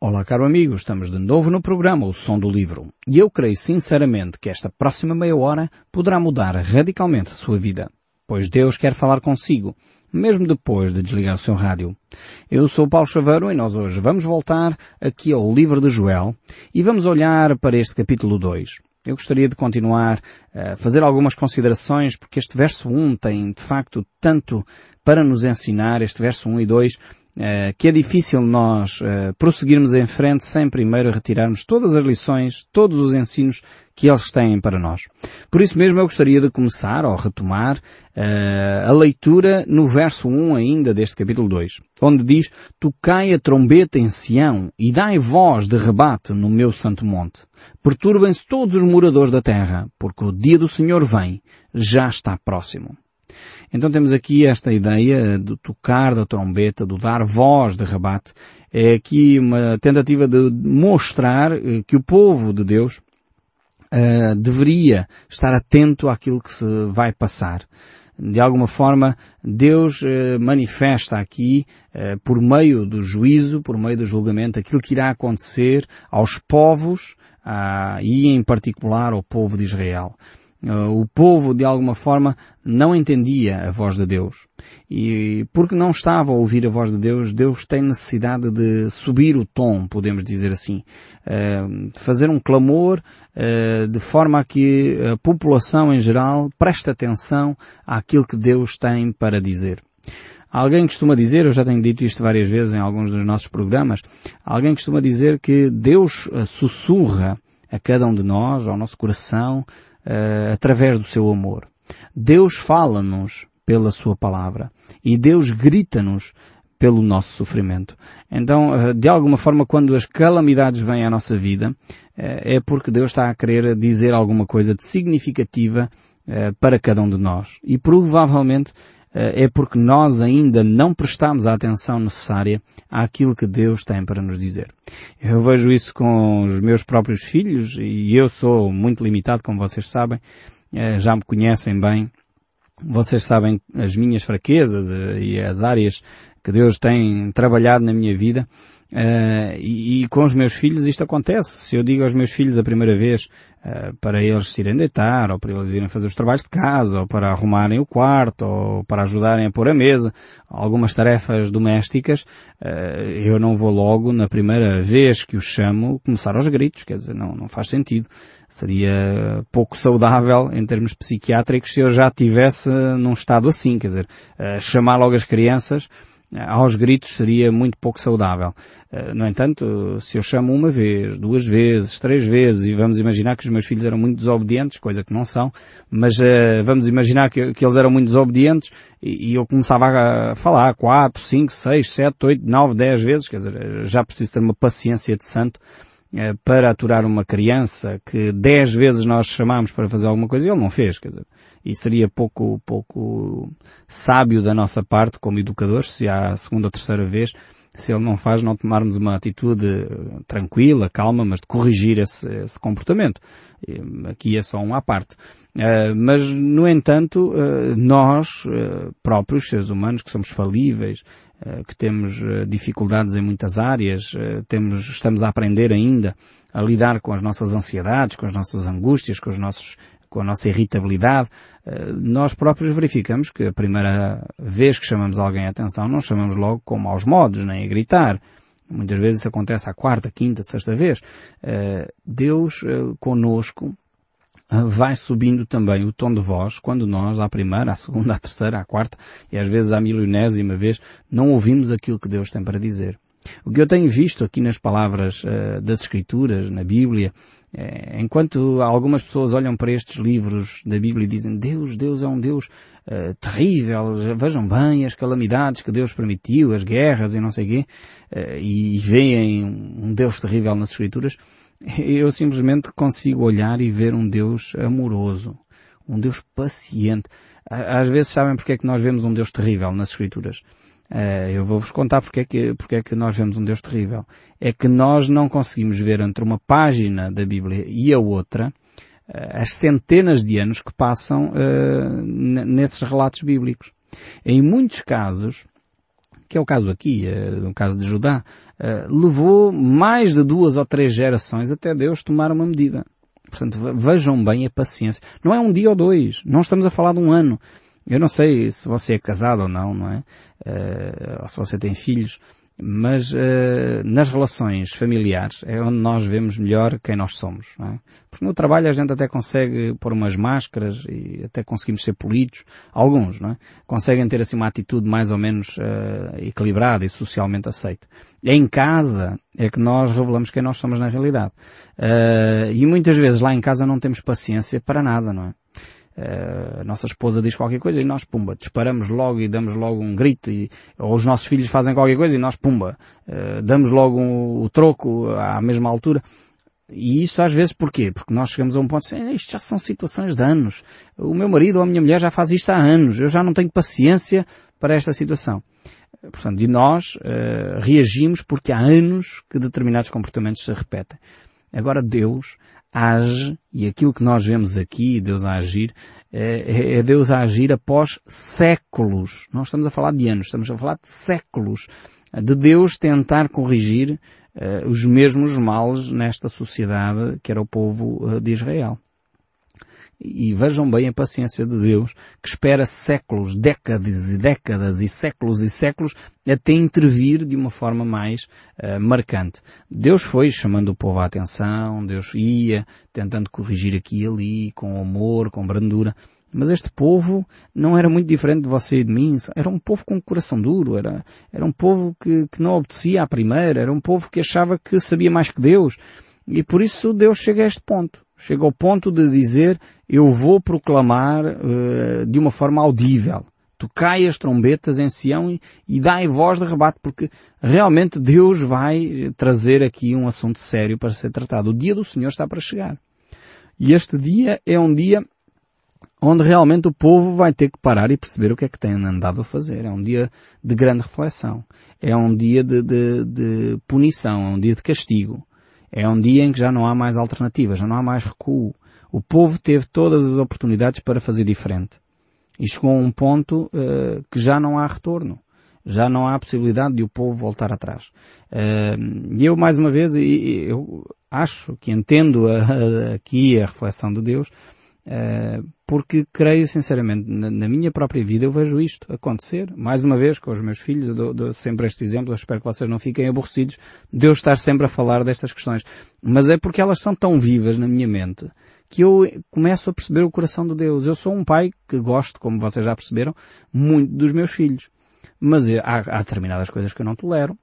Olá, caro amigo, estamos de novo no programa O Som do Livro e eu creio sinceramente que esta próxima meia hora poderá mudar radicalmente a sua vida, pois Deus quer falar consigo, mesmo depois de desligar o seu rádio. Eu sou Paulo Chaveiro e nós hoje vamos voltar aqui ao livro de Joel e vamos olhar para este capítulo 2. Eu gostaria de continuar a fazer algumas considerações porque este verso 1 tem de facto tanto para nos ensinar, este verso 1 e 2, eh, que é difícil nós eh, prosseguirmos em frente sem primeiro retirarmos todas as lições, todos os ensinos que eles têm para nós. Por isso mesmo eu gostaria de começar, ou retomar, eh, a leitura no verso 1 ainda deste capítulo 2, onde diz, Tocai a trombeta em Sião e dai voz de rebate no meu santo monte. Perturbem-se todos os moradores da terra, porque o dia do Senhor vem, já está próximo. Então temos aqui esta ideia do tocar da trombeta, do dar voz de rebate. É aqui uma tentativa de mostrar eh, que o povo de Deus uh, deveria estar atento àquilo que se vai passar. De alguma forma, Deus uh, manifesta aqui, por meio do juízo, por meio do julgamento, aquilo que irá acontecer aos povos ah, e em particular ao povo de Israel. Uh, o povo, de alguma forma, não entendia a voz de Deus. E porque não estava a ouvir a voz de Deus, Deus tem necessidade de subir o tom, podemos dizer assim. Uh, fazer um clamor uh, de forma a que a população em geral preste atenção àquilo que Deus tem para dizer. Alguém costuma dizer, eu já tenho dito isto várias vezes em alguns dos nossos programas, alguém costuma dizer que Deus sussurra a cada um de nós, ao nosso coração, uh, através do seu amor. Deus fala-nos pela sua palavra e Deus grita-nos pelo nosso sofrimento. Então, eh, de alguma forma, quando as calamidades vêm à nossa vida, eh, é porque Deus está a querer dizer alguma coisa de significativa para cada um de nós. E provavelmente é porque nós ainda não prestamos a atenção necessária àquilo que Deus tem para nos dizer. Eu vejo isso com os meus próprios filhos e eu sou muito limitado, como vocês sabem, eh, já me conhecem bem. Vocês sabem as minhas fraquezas eh, e as áreas que Deus tem trabalhado na minha vida. Uh, e, e, com os meus filhos isto acontece. Se eu digo aos meus filhos a primeira vez uh, para eles se irem deitar, ou para eles irem fazer os trabalhos de casa, ou para arrumarem o quarto, ou para ajudarem a pôr a mesa, algumas tarefas domésticas, uh, eu não vou logo, na primeira vez que os chamo, começar aos gritos. Quer dizer, não, não faz sentido. Seria pouco saudável em termos psiquiátricos se eu já estivesse num estado assim. Quer dizer, chamar logo as crianças aos gritos seria muito pouco saudável. Eh, no entanto, se eu chamo uma vez, duas vezes, três vezes, e vamos imaginar que os meus filhos eram muito desobedientes, coisa que não são, mas uh, vamos imaginar que, eles eram muito desobedientes, e, e, eu começava a falar quatro, cinco, seis, sete, oito, nove, dez vezes, quer dizer, já preciso ter uma paciência de santo para aturar uma criança que dez vezes nós chamamos para fazer alguma coisa e ele não fez, quer dizer e seria pouco, pouco sábio da nossa parte como educadores se a segunda ou terceira vez se ele não faz, não tomarmos uma atitude tranquila, calma, mas de corrigir esse, esse comportamento. Aqui é só um à parte. Uh, mas, no entanto, uh, nós próprios, seres humanos, que somos falíveis, que temos dificuldades em muitas áreas, temos, estamos a aprender ainda a lidar com as nossas ansiedades, com as nossas angústias, com os nossos com a nossa irritabilidade, eh, nós próprios verificamos que a primeira vez que chamamos alguém a atenção não chamamos logo com maus modos, nem a gritar. Muitas vezes isso acontece à quarta, quinta, sexta vez. Eh, Deus eh, conosco vai subindo também o tom de voz quando nós, à primeira, à segunda, à terceira, à quarta e às vezes à milionésima vez, não ouvimos aquilo que Deus tem para dizer. O que eu tenho visto aqui nas palavras uh, das Escrituras, na Bíblia, é, enquanto algumas pessoas olham para estes livros da Bíblia e dizem Deus, Deus é um Deus uh, terrível, vejam bem as calamidades que Deus permitiu, as guerras e não sei quê, uh, e veem um Deus terrível nas Escrituras, eu simplesmente consigo olhar e ver um Deus amoroso, um Deus paciente. Às vezes sabem porque é que nós vemos um Deus terrível nas Escrituras. Uh, eu vou-vos contar porque é, que, porque é que nós vemos um Deus terrível. É que nós não conseguimos ver entre uma página da Bíblia e a outra uh, as centenas de anos que passam uh, nesses relatos bíblicos. Em muitos casos, que é o caso aqui, no caso de Judá, levou mais de duas ou três gerações até Deus tomar uma medida. Portanto, vejam bem a paciência. Não é um dia ou dois. Não estamos a falar de um ano. Eu não sei se você é casado ou não, não é? Uh, ou se você tem filhos, mas uh, nas relações familiares é onde nós vemos melhor quem nós somos. Não é? Porque no trabalho a gente até consegue pôr umas máscaras e até conseguimos ser polidos. Alguns, não é? Conseguem ter assim uma atitude mais ou menos uh, equilibrada e socialmente aceita. Em casa é que nós revelamos quem nós somos na realidade. Uh, e muitas vezes lá em casa não temos paciência para nada, não é? A nossa esposa diz qualquer coisa e nós, pumba, disparamos logo e damos logo um grito, e, ou os nossos filhos fazem qualquer coisa e nós, pumba, uh, damos logo um, o troco à mesma altura. E isso às vezes porquê? Porque nós chegamos a um ponto assim, isto já são situações de anos. O meu marido ou a minha mulher já faz isto há anos. Eu já não tenho paciência para esta situação. Portanto, e nós uh, reagimos porque há anos que determinados comportamentos se repetem. Agora Deus age, e aquilo que nós vemos aqui, Deus a agir, é, é Deus a agir após séculos. Não estamos a falar de anos, estamos a falar de séculos. De Deus tentar corrigir uh, os mesmos males nesta sociedade que era o povo uh, de Israel. E vejam bem a paciência de Deus, que espera séculos, décadas e décadas e séculos e séculos até intervir de uma forma mais uh, marcante. Deus foi chamando o povo à atenção, Deus ia tentando corrigir aqui e ali, com amor, com brandura. Mas este povo não era muito diferente de você e de mim. Era um povo com coração duro. Era, era um povo que, que não obedecia à primeira. Era um povo que achava que sabia mais que Deus. E por isso Deus chega a este ponto. Chega ao ponto de dizer, eu vou proclamar uh, de uma forma audível. Tocai as trombetas em Sião e, e dai voz de rebate, porque realmente Deus vai trazer aqui um assunto sério para ser tratado. O dia do Senhor está para chegar. E este dia é um dia onde realmente o povo vai ter que parar e perceber o que é que tem andado a fazer. É um dia de grande reflexão. É um dia de, de, de punição, é um dia de castigo. É um dia em que já não há mais alternativas, já não há mais recuo. O povo teve todas as oportunidades para fazer diferente. E chegou a um ponto uh, que já não há retorno. Já não há possibilidade de o povo voltar atrás. Uh, e eu, mais uma vez, eu acho que entendo a, a, aqui a reflexão de Deus, uh, porque creio sinceramente, na, na, minha própria vida eu vejo isto acontecer. Mais uma vez, com os meus filhos, eu dou, dou sempre este exemplo, eu espero que vocês não fiquem aborrecidos de eu estar sempre a falar destas questões. Mas é porque elas são tão vivas na minha mente que eu começo a perceber o coração de Deus. Eu sou um pai que gosto, como vocês já perceberam, muito dos meus filhos. Mas há, há determinadas coisas que eu não tolero.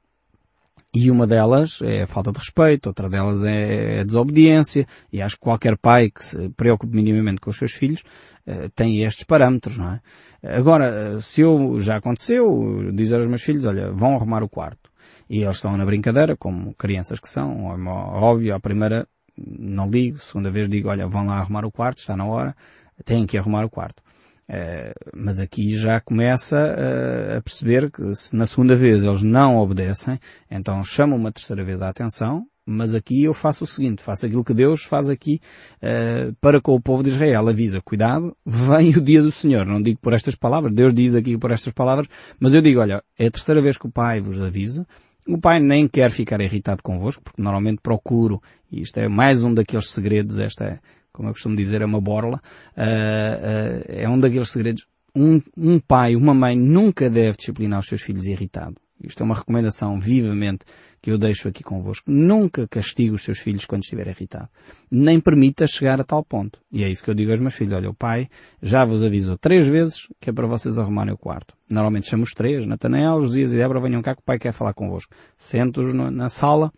E uma delas é a falta de respeito, outra delas é a desobediência, e acho que qualquer pai que se preocupe minimamente com os seus filhos uh, tem estes parâmetros, não é? Agora, se eu, já aconteceu, dizer aos meus filhos, olha, vão arrumar o quarto. E eles estão na brincadeira, como crianças que são, óbvio, à primeira não ligo, segunda vez digo, olha, vão lá arrumar o quarto, está na hora, têm que arrumar o quarto. Uh, mas aqui já começa uh, a perceber que se na segunda vez eles não obedecem, então chamam uma terceira vez a atenção, mas aqui eu faço o seguinte, faço aquilo que Deus faz aqui uh, para com o povo de Israel. Avisa, cuidado, vem o dia do Senhor. Não digo por estas palavras, Deus diz aqui por estas palavras, mas eu digo, olha, é a terceira vez que o Pai vos avisa, o pai nem quer ficar irritado convosco, porque normalmente procuro, e isto é mais um daqueles segredos, esta é, como eu costumo dizer, é uma borla, uh, uh, é um daqueles segredos. Um, um pai, uma mãe nunca deve disciplinar os seus filhos irritado. Isto é uma recomendação vivamente que eu deixo aqui convosco. Nunca castigue os seus filhos quando estiver irritado. Nem permita chegar a tal ponto. E é isso que eu digo aos meus filhos. Olha, o pai já vos avisou três vezes que é para vocês arrumarem o quarto. Normalmente chamo os três, Natanael, Josias e Débora, venham cá que o pai quer falar convosco. Sento-os na sala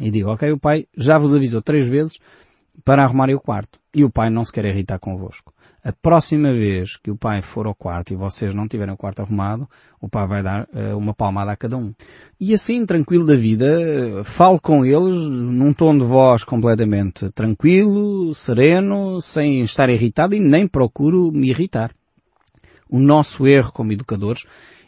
e digo, ok, o pai já vos avisou três vezes para arrumarem o quarto. E o pai não se quer irritar convosco. A próxima vez que o pai for ao quarto e vocês não tiverem o quarto arrumado, o pai vai dar uh, uma palmada a cada um. E assim, tranquilo da vida, falo com eles num tom de voz completamente tranquilo, sereno, sem estar irritado e nem procuro me irritar. O nosso erro como educadores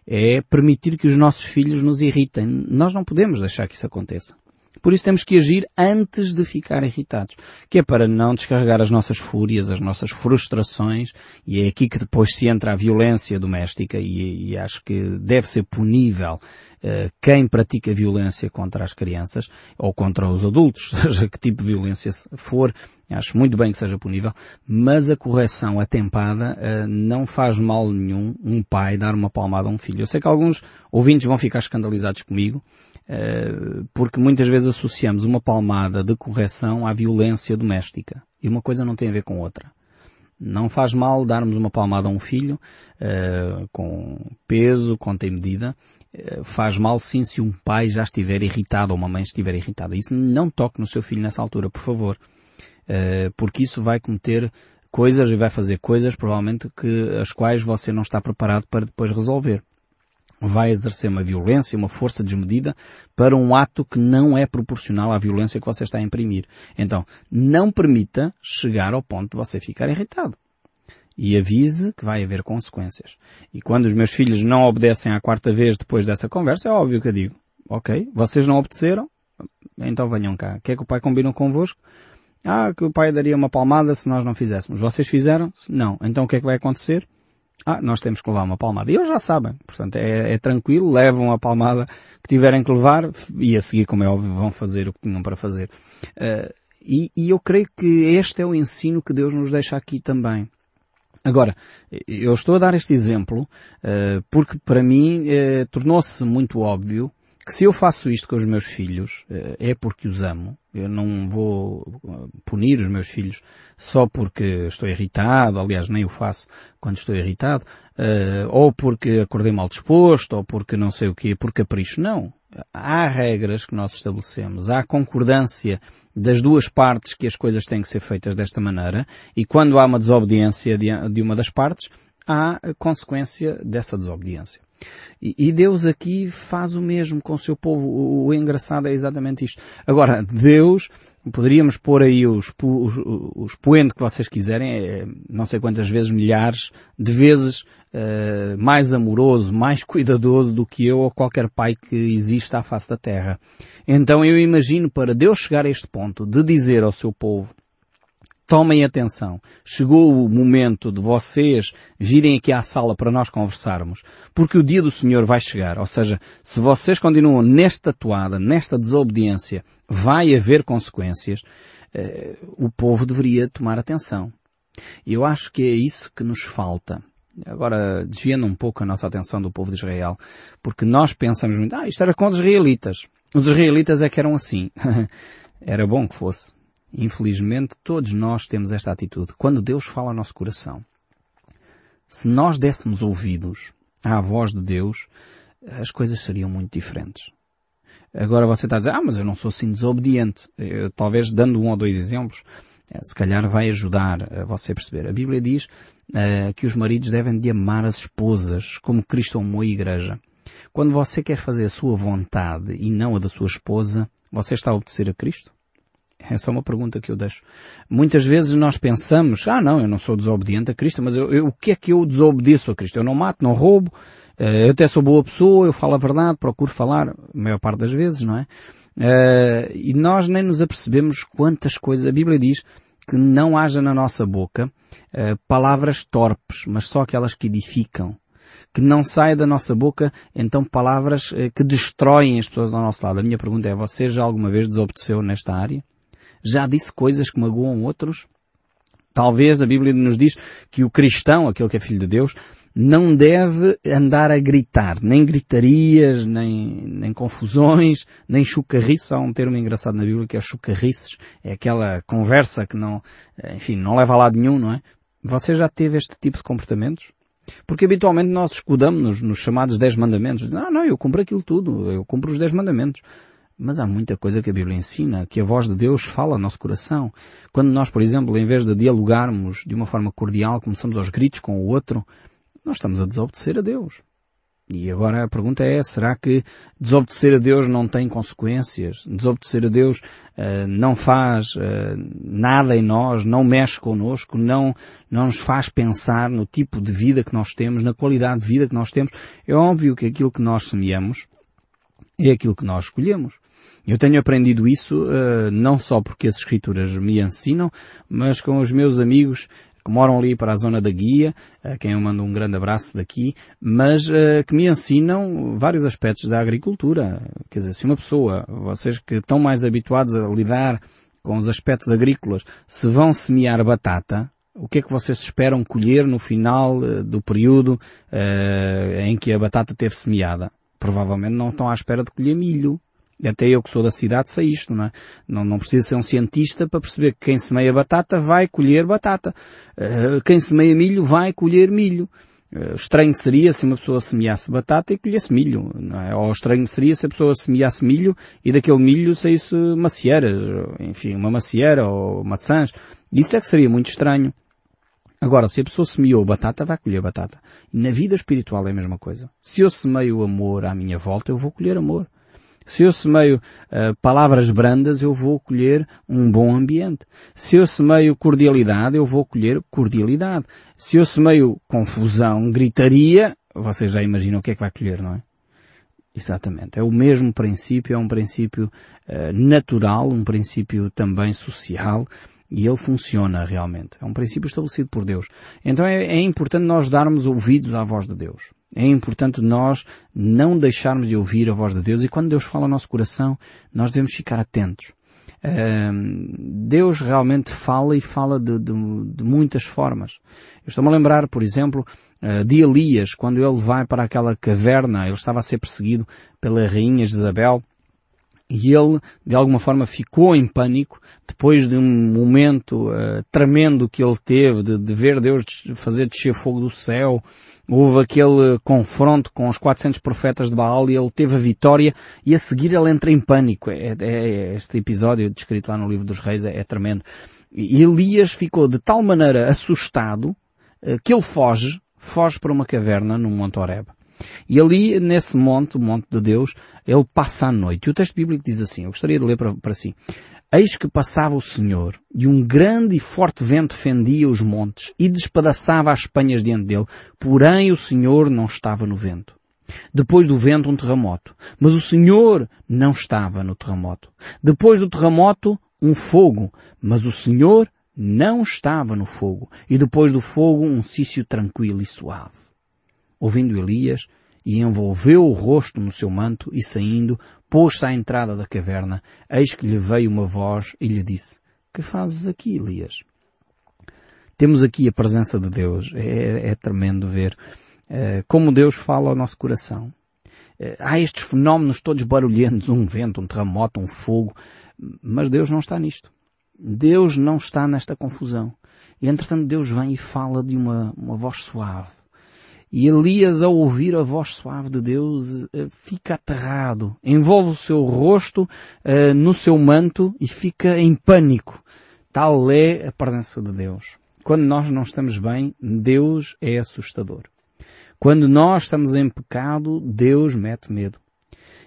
é permitir que os nossos filhos nos irritem. Nós não podemos deixar que isso aconteça. Por isso temos que agir antes de ficar irritados, que é para não descarregar as nossas fúrias, as nossas frustrações, e é aqui que depois se entra a violência doméstica e, e acho que deve ser punível uh, quem pratica violência contra as crianças ou contra os adultos, seja que tipo de violência for, acho muito bem que seja punível, mas a correção atempada uh, não faz mal nenhum um pai dar uma palmada a um filho. Eu sei que alguns ouvintes vão ficar escandalizados comigo, porque muitas vezes associamos uma palmada de correção à violência doméstica. E uma coisa não tem a ver com outra. Não faz mal darmos uma palmada a um filho uh, com peso, com tem medida. Uh, faz mal sim se um pai já estiver irritado ou uma mãe estiver irritada. Isso não toque no seu filho nessa altura, por favor. Uh, porque isso vai cometer coisas e vai fazer coisas provavelmente que as quais você não está preparado para depois resolver vai exercer uma violência, uma força desmedida para um ato que não é proporcional à violência que você está a imprimir. Então, não permita chegar ao ponto de você ficar irritado. E avise que vai haver consequências. E quando os meus filhos não obedecem à quarta vez depois dessa conversa, é óbvio que eu digo, ok, vocês não obedeceram, então venham cá. O que é que o pai combinou convosco? Ah, que o pai daria uma palmada se nós não fizéssemos. Vocês fizeram? Não. Então o que é que vai acontecer? Ah, nós temos que levar uma palmada. E eles já sabem. Portanto, é, é, tranquilo, levam a palmada que tiverem que levar e a seguir, como é óbvio, vão fazer o que tinham para fazer. Uh, e, e eu creio que este é o ensino que Deus nos deixa aqui também. Agora, eu estou a dar este exemplo uh, porque para mim uh, tornou-se muito óbvio que se eu faço isto com os meus filhos uh, é porque os amo eu não vou uh, punir os meus filhos só porque estou irritado, aliás nem o faço quando estou irritado, uh, ou porque acordei mal disposto, ou porque não sei o quê, por capricho. Não. Há regras que nós estabelecemos, há concordância das duas partes que as coisas têm que ser feitas desta maneira, e quando há uma desobediência de uma das partes, há consequência dessa desobediência. E, Deus aqui faz o mesmo com o seu povo. O, engraçado é exatamente isto. Agora, Deus, poderíamos pôr aí os, os, os poentes que vocês quiserem, é, não sei quantas vezes, milhares de vezes uh, mais amoroso, mais cuidadoso do que eu ou qualquer pai que exista à face da terra. Então eu imagino para Deus chegar a este ponto de dizer ao seu povo, tomem atenção. Chegou o momento de vocês virem aqui à sala para nós conversarmos, porque o dia do Senhor vai chegar. Ou seja, se vocês continuam nesta toada, nesta desobediência, vai haver consequências. Eh, o povo deveria tomar atenção. E eu acho que é isso que nos falta. Agora, desviando um pouco a nossa atenção do povo de Israel, porque nós pensamos muito, ah, isto era com os israelitas. Os israelitas é que eram assim. era bom que fosse. Infelizmente, todos nós temos esta atitude. Quando Deus fala ao nosso coração, se nós dessemos ouvidos à voz de Deus, as coisas seriam muito diferentes. Agora você está a dizer, ah, mas eu não sou assim desobediente. Eu, talvez dando um ou dois exemplos, eh, se calhar vai ajudar você a perceber. A Bíblia diz uh, que os maridos devem de amar as esposas como Cristo amou a igreja. Quando você quer fazer a sua vontade e não a da sua esposa, você está a obedecer a Cristo? É só uma pergunta que eu deixo. Muitas vezes nós pensamos, ah não, eu não sou desobediente a Cristo, mas eu, eu, o que é que eu desobedeço a Cristo? Eu não mato, não roubo, eh, eu até sou boa pessoa, eu falo a verdade, procuro falar, a maior parte das vezes, não é? Uh, e nós nem nos apercebemos quantas coisas, a Bíblia diz que não haja na nossa boca uh, palavras torpes, mas só aquelas que edificam. Que não saia da nossa boca, então, palavras que destroem as pessoas ao nosso lado. A minha pergunta é, você já alguma vez desobedeceu nesta área? Já disse coisas que magoam outros? Talvez a Bíblia nos diz que o cristão, aquele que é filho de Deus, não deve andar a gritar, nem gritarias, nem, nem confusões, nem chucarriça. Há um termo engraçado na Bíblia que é chucarrices. É aquela conversa que não, enfim, não leva a lado nenhum, não é? Você já teve este tipo de comportamentos? Porque habitualmente nós escudamos-nos nos chamados dez mandamentos. Dizem, ah não, eu cumpro aquilo tudo, eu cumpro os dez mandamentos. Mas há muita coisa que a Bíblia ensina, que a voz de Deus fala ao nosso coração. Quando nós, por exemplo, em vez de dialogarmos de uma forma cordial, começamos aos gritos com o outro, nós estamos a desobedecer a Deus. E agora a pergunta é, será que desobedecer a Deus não tem consequências? Desobedecer a Deus uh, não faz uh, nada em nós, não mexe connosco, não, não nos faz pensar no tipo de vida que nós temos, na qualidade de vida que nós temos? É óbvio que aquilo que nós semeamos é aquilo que nós escolhemos. Eu tenho aprendido isso uh, não só porque as escrituras me ensinam, mas com os meus amigos que moram ali para a zona da guia, a quem eu mando um grande abraço daqui, mas uh, que me ensinam vários aspectos da agricultura. Quer dizer, se uma pessoa, vocês que estão mais habituados a lidar com os aspectos agrícolas, se vão semear batata, o que é que vocês esperam colher no final uh, do período uh, em que a batata teve semeada? Provavelmente não estão à espera de colher milho. Até eu que sou da cidade sei isto, não é? Não, não precisa ser um cientista para perceber que quem semeia batata vai colher batata. Uh, quem semeia milho vai colher milho. Uh, estranho seria se uma pessoa semeasse batata e colhesse milho, não é? Ou estranho seria se a pessoa semeasse milho e daquele milho saísse macieiras, enfim, uma macieira ou maçãs. Isso é que seria muito estranho. Agora, se a pessoa semeou batata, vai colher batata. Na vida espiritual é a mesma coisa. Se eu semeio amor à minha volta, eu vou colher amor. Se eu semeio uh, palavras brandas, eu vou colher um bom ambiente. Se eu semeio cordialidade, eu vou colher cordialidade. Se eu semeio confusão, gritaria, vocês já imaginam o que é que vai colher, não é? Exatamente. É o mesmo princípio, é um princípio uh, natural, um princípio também social, e ele funciona realmente. É um princípio estabelecido por Deus. Então é, é importante nós darmos ouvidos à voz de Deus. É importante nós não deixarmos de ouvir a voz de Deus e quando Deus fala ao nosso coração, nós devemos ficar atentos. Deus realmente fala e fala de, de, de muitas formas. Eu estou-me a lembrar, por exemplo, ah, de Elias, quando ele vai para aquela caverna, ele estava a ser perseguido pela rainha Jezabel, e ele, de alguma forma, ficou em pânico depois de um momento uh, tremendo que ele teve de, de, ver Deus fazer descer fogo do céu. Houve aquele confronto com os 400 profetas de Baal e ele teve a vitória e a seguir ele entra em pânico. É, é, é este episódio descrito lá no livro dos reis é, é tremendo. E Elias ficou de tal maneira assustado uh, que ele foge, foge para uma caverna no Monte Horeb. E ali, nesse monte, o monte de Deus, ele passa a noite. E o texto bíblico diz assim, eu gostaria de ler para, para si. Eis que passava o Senhor, e um grande e forte vento fendia os montes, e despedaçava as penhas diante dele, porém o Senhor não estava no vento. Depois do vento um terremoto, mas o Senhor não estava no terremoto. Depois do terremoto um fogo, mas o Senhor não estava no fogo. E depois do fogo um cício tranquilo e suave ouvindo Elias, e envolveu o rosto no seu manto e saindo, pôs-se à entrada da caverna, eis que lhe veio uma voz e lhe disse, que fazes aqui, Elias? Temos aqui a presença de Deus. É, é tremendo ver é, como Deus fala ao nosso coração. É, há estes fenómenos todos barulhentos, um vento, um terremoto, um fogo, mas Deus não está nisto. Deus não está nesta confusão. E entretanto Deus vem e fala de uma, uma voz suave e Elias, ao ouvir a voz suave de Deus, eh, fica aterrado, envolve o seu rosto uh, no seu manto e fica em pânico. Tal é a presença de Deus. Quando nós não estamos bem, Deus é assustador. Quando nós estamos em pecado, Deus mete medo.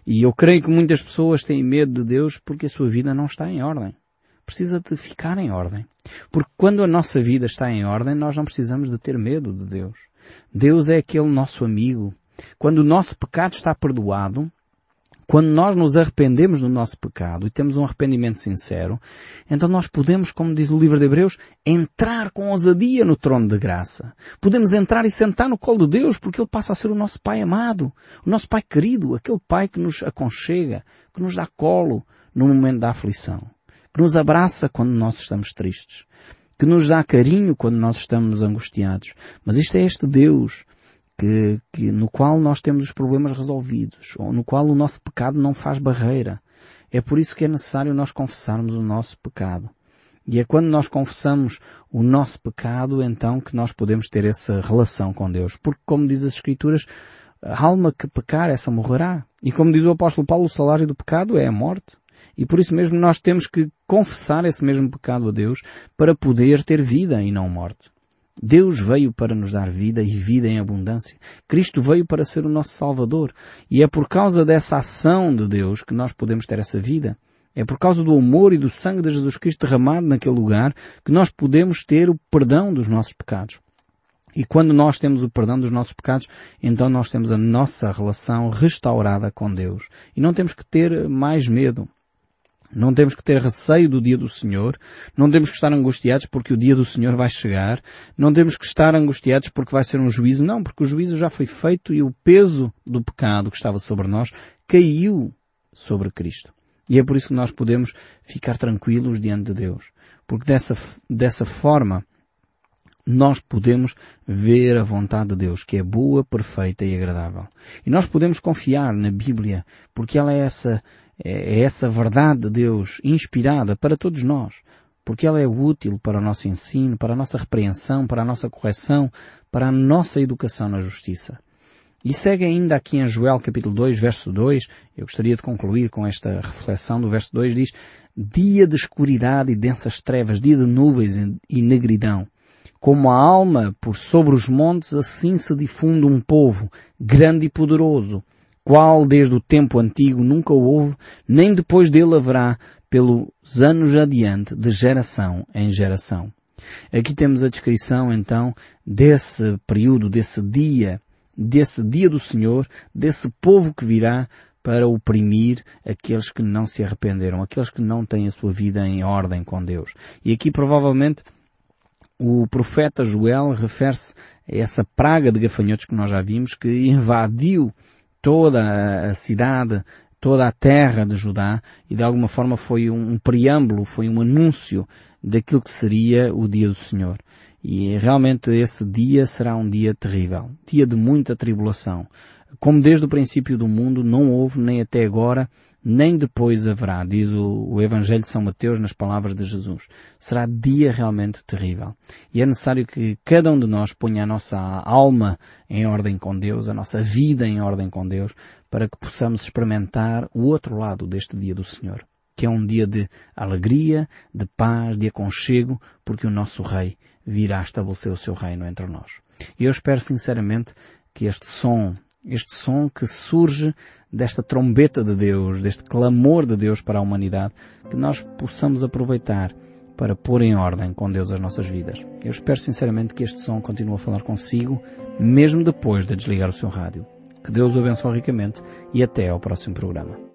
E eu creio que muitas pessoas têm medo de Deus porque a sua vida não está em ordem. Precisa de ficar em ordem. Porque quando a nossa vida está em ordem, nós não precisamos de ter medo de Deus. Deus é aquele nosso amigo. Quando o nosso pecado está perdoado, quando nós nos arrependemos do nosso pecado e temos um arrependimento sincero, então nós podemos, como diz o livro de Hebreus, entrar com ousadia no trono de graça. Podemos entrar e sentar no colo de Deus porque Ele passa a ser o nosso Pai amado, o nosso Pai querido, aquele Pai que nos aconchega, que nos dá colo no momento da aflição, que nos abraça quando nós estamos tristes, que nos dá carinho quando nós estamos angustiados. Mas isto é este Deus que, que, no qual nós temos os problemas resolvidos, ou no qual o nosso pecado não faz barreira. É por isso que é necessário nós confessarmos o nosso pecado. E é quando nós confessamos o nosso pecado, então, que nós podemos ter essa relação com Deus. Porque, como diz as Escrituras, a alma que pecar, essa morrerá. E como diz o apóstolo Paulo, o salário do pecado é a morte. E por isso mesmo nós temos que confessar esse mesmo pecado a Deus para poder ter vida e não morte. Deus veio para nos dar vida e vida em abundância. Cristo veio para ser o nosso Salvador. E é por causa dessa ação de Deus que nós podemos ter essa vida. É por causa do amor e do sangue de Jesus Cristo derramado naquele lugar que nós podemos ter o perdão dos nossos pecados. E quando nós temos o perdão dos nossos pecados, então nós temos a nossa relação restaurada com Deus. E não temos que ter mais medo. Não temos que ter receio do dia do Senhor, não temos que estar angustiados porque o dia do Senhor vai chegar, não temos que estar angustiados porque vai ser um juízo, não, porque o juízo já foi feito e o peso do pecado que estava sobre nós caiu sobre Cristo. E é por isso que nós podemos ficar tranquilos diante de Deus. Porque dessa, dessa forma, nós podemos ver a vontade de Deus, que é boa, perfeita e agradável. E nós podemos confiar na Bíblia, porque ela é essa, é, é essa verdade de Deus inspirada para todos nós, porque ela é útil para o nosso ensino, para a nossa repreensão, para a nossa correção, para a nossa educação na justiça. E segue ainda aqui em Joel capítulo 2, verso 2, eu gostaria de concluir com esta reflexão do verso 2, diz, dia de escuridade e densas trevas, dia de nuvens e negridão. Como a alma por sobre os montes, assim se difunde um povo, grande e poderoso, qual desde o tempo antigo nunca houve, nem depois dele haverá, pelos anos adiante, de geração em geração. Aqui temos a descrição então desse período, desse dia, desse dia do Senhor, desse povo que virá para oprimir aqueles que não se arrependeram, aqueles que não têm a sua vida em ordem com Deus. E aqui provavelmente o profeta Joel refere-se a essa praga de gafanhotos que nós já vimos, que invadiu toda a cidade, toda a terra de Judá e de alguma forma foi um, preâmbulo, foi um anúncio daquilo que seria o dia do Senhor. E realmente esse dia será um dia terrível, dia de muita tribulação. Como desde o princípio do mundo não houve nem até agora, nem depois haverá, diz o, o, Evangelho de São Mateus nas palavras de Jesus. Será dia realmente terrível. E é necessário que cada um de nós ponha a nossa alma em ordem com Deus, a nossa vida em ordem com Deus, para que possamos experimentar o outro lado deste dia do Senhor. Que é um dia de alegria, de paz, de aconchego, porque o nosso Rei virá estabelecer o seu reino entre nós. E eu espero sinceramente que este som este som que surge desta trombeta de Deus, deste clamor de Deus para a humanidade, que nós possamos aproveitar para pôr em ordem com Deus as nossas vidas. Eu espero sinceramente que este som continue a falar consigo, mesmo depois de desligar o seu rádio. Que Deus o abençoe ricamente e até ao próximo programa.